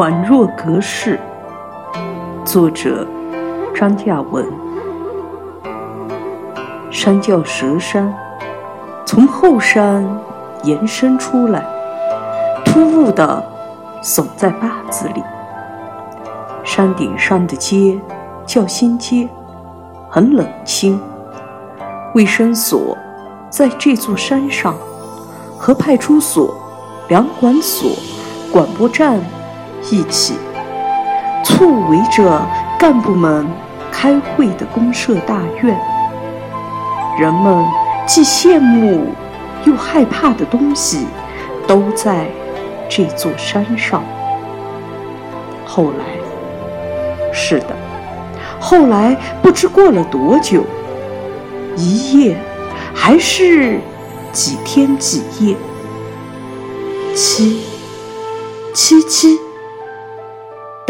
恍若隔世。作者：张嘉文。山叫蛇山，从后山延伸出来，突兀地耸在坝子里。山顶上的街叫新街，很冷清。卫生所在这座山上，和派出所、粮管所、广播站一起，簇围着干部们开会的公社大院。人们既羡慕又害怕的东西，都在这座山上。后来，是的，后来不知过了多久。一夜，还是几天几夜？七七七，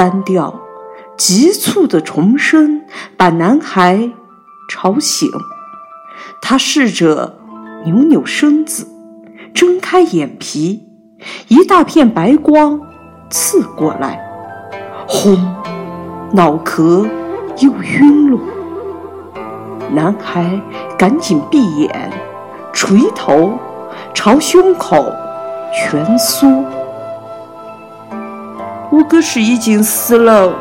单调、急促的重声把男孩吵醒。他试着扭扭身子，睁开眼皮，一大片白光刺过来，轰！脑壳又晕了。男孩赶紧闭眼，垂头，朝胸口蜷缩。我可是已经死了，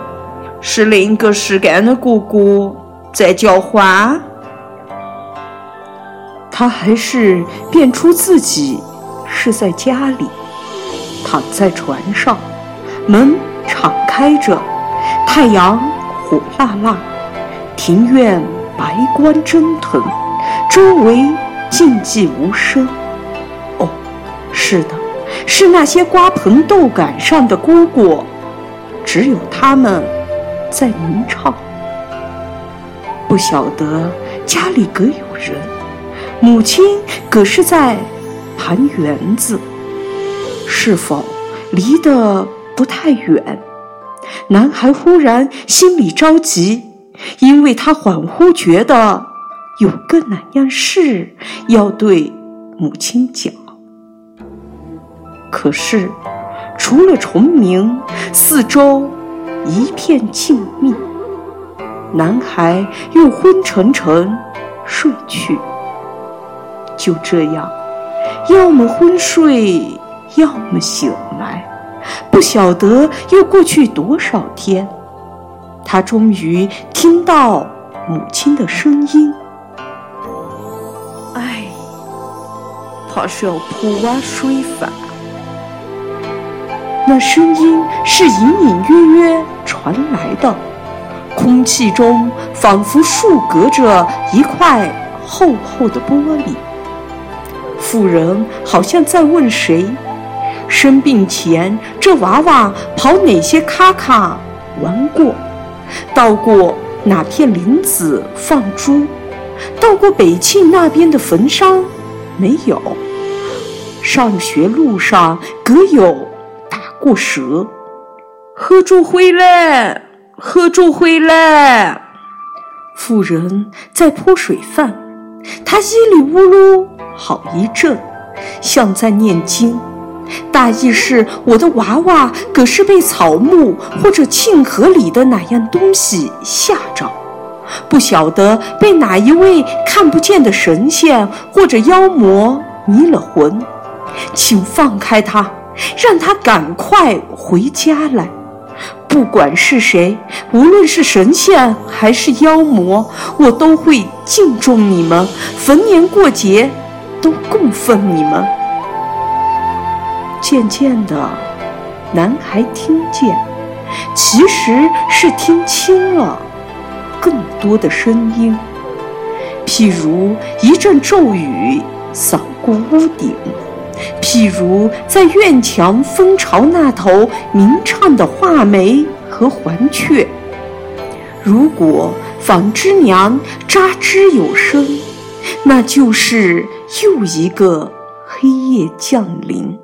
是另一个世干的哥哥在叫唤。他还是辨出自己是在家里，躺在船上，门敞开着，太阳火辣辣，庭院。白光蒸腾，周围静寂无声。哦，是的，是那些瓜棚豆杆上的蝈蝈，只有他们在鸣唱。不晓得家里可有人，母亲可是在盘园子，是否离得不太远？男孩忽然心里着急。因为他恍惚觉得有个哪样事要对母亲讲，可是除了虫鸣，四周一片静谧。男孩又昏沉沉睡去。就这样，要么昏睡，要么醒来，不晓得又过去多少天。他终于听到母亲的声音：“哎，怕是要铺瓦水饭。”那声音是隐隐约约传来的，空气中仿佛竖隔着一块厚厚的玻璃。妇人好像在问谁：生病前这娃娃跑哪些卡卡玩过？到过哪片林子放猪？到过北庆那边的坟山没有？上学路上隔有打过蛇？何处回来？何处回来？妇人在泼水饭，她叽里呜噜好一阵，像在念经。大意是我的娃娃可是被草木或者沁河里的哪样东西吓着，不晓得被哪一位看不见的神仙或者妖魔迷了魂，请放开他，让他赶快回家来。不管是谁，无论是神仙还是妖魔，我都会敬重你们，逢年过节都供奉你们。渐渐的，男孩听见，其实是听清了更多的声音，譬如一阵骤雨扫过屋顶，譬如在院墙蜂巢那头鸣唱的画眉和环雀。如果纺织娘扎织有声，那就是又一个黑夜降临。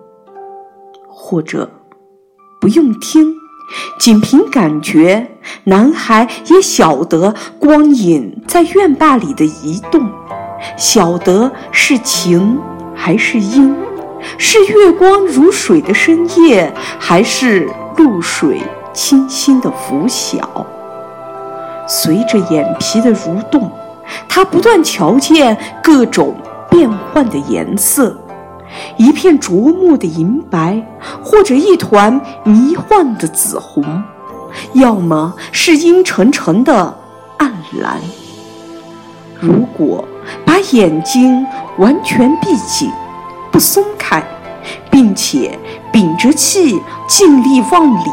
或者不用听，仅凭感觉，男孩也晓得光影在院坝里的移动，晓得是晴还是阴，是月光如水的深夜，还是露水清新的拂晓。随着眼皮的蠕动，他不断瞧见各种变幻的颜色：一片灼目的银白，或者一团迷幻的紫红，要么是阴沉沉的暗蓝。如果把眼睛完全闭紧，不松开，并且屏着气尽力往里，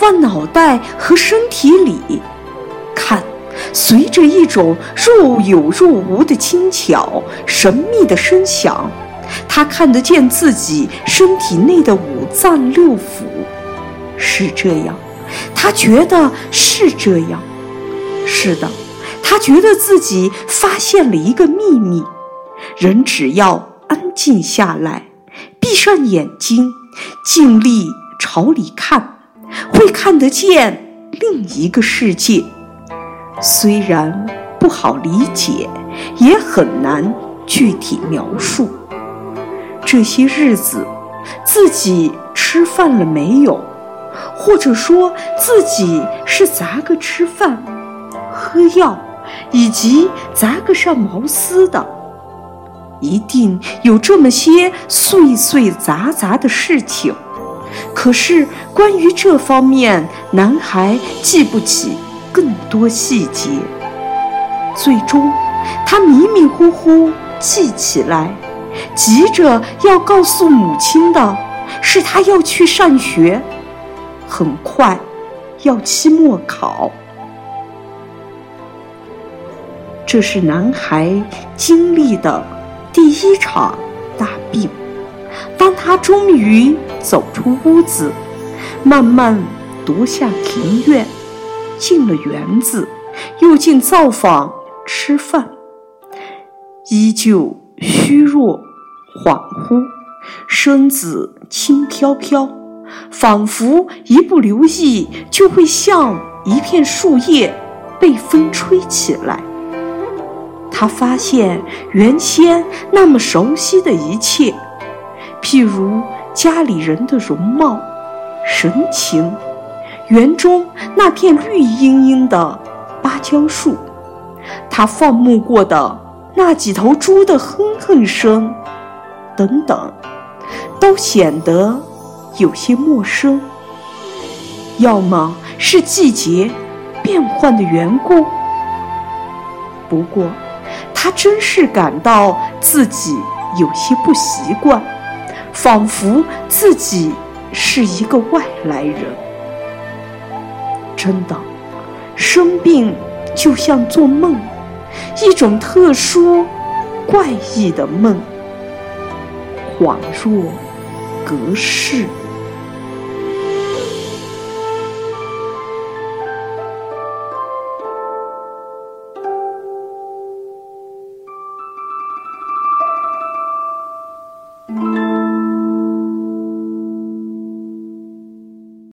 往脑袋和身体里。看，随着一种若有若无的轻巧、神秘的声响，他看得见自己身体内的五脏六腑。是这样，他觉得是这样。是的，他觉得自己发现了一个秘密。人只要安静下来，闭上眼睛，尽力朝里看，会看得见另一个世界。虽然不好理解，也很难具体描述。这些日子，自己吃饭了没有？或者说自己是咋个吃饭、喝药，以及咋个上茅丝的？一定有这么些碎碎杂杂的事情。可是关于这方面，男孩记不起。更多细节，最终他迷迷糊糊记起来，急着要告诉母亲的是他要去上学，很快要期末考。这是男孩经历的第一场大病。当他终于走出屋子，慢慢踱下庭院。进了园子，又进灶房吃饭，依旧虚弱恍惚，身子轻飘飘，仿佛一不留意就会像一片树叶被风吹起来。他发现原先那么熟悉的一切，譬如家里人的容貌、神情。园中那片绿茵茵的芭蕉树，他放牧过的那几头猪的哼哼声，等等，都显得有些陌生。要么是季节变换的缘故，不过他真是感到自己有些不习惯，仿佛自己是一个外来人。真的，生病就像做梦，一种特殊、怪异的梦，恍若隔世。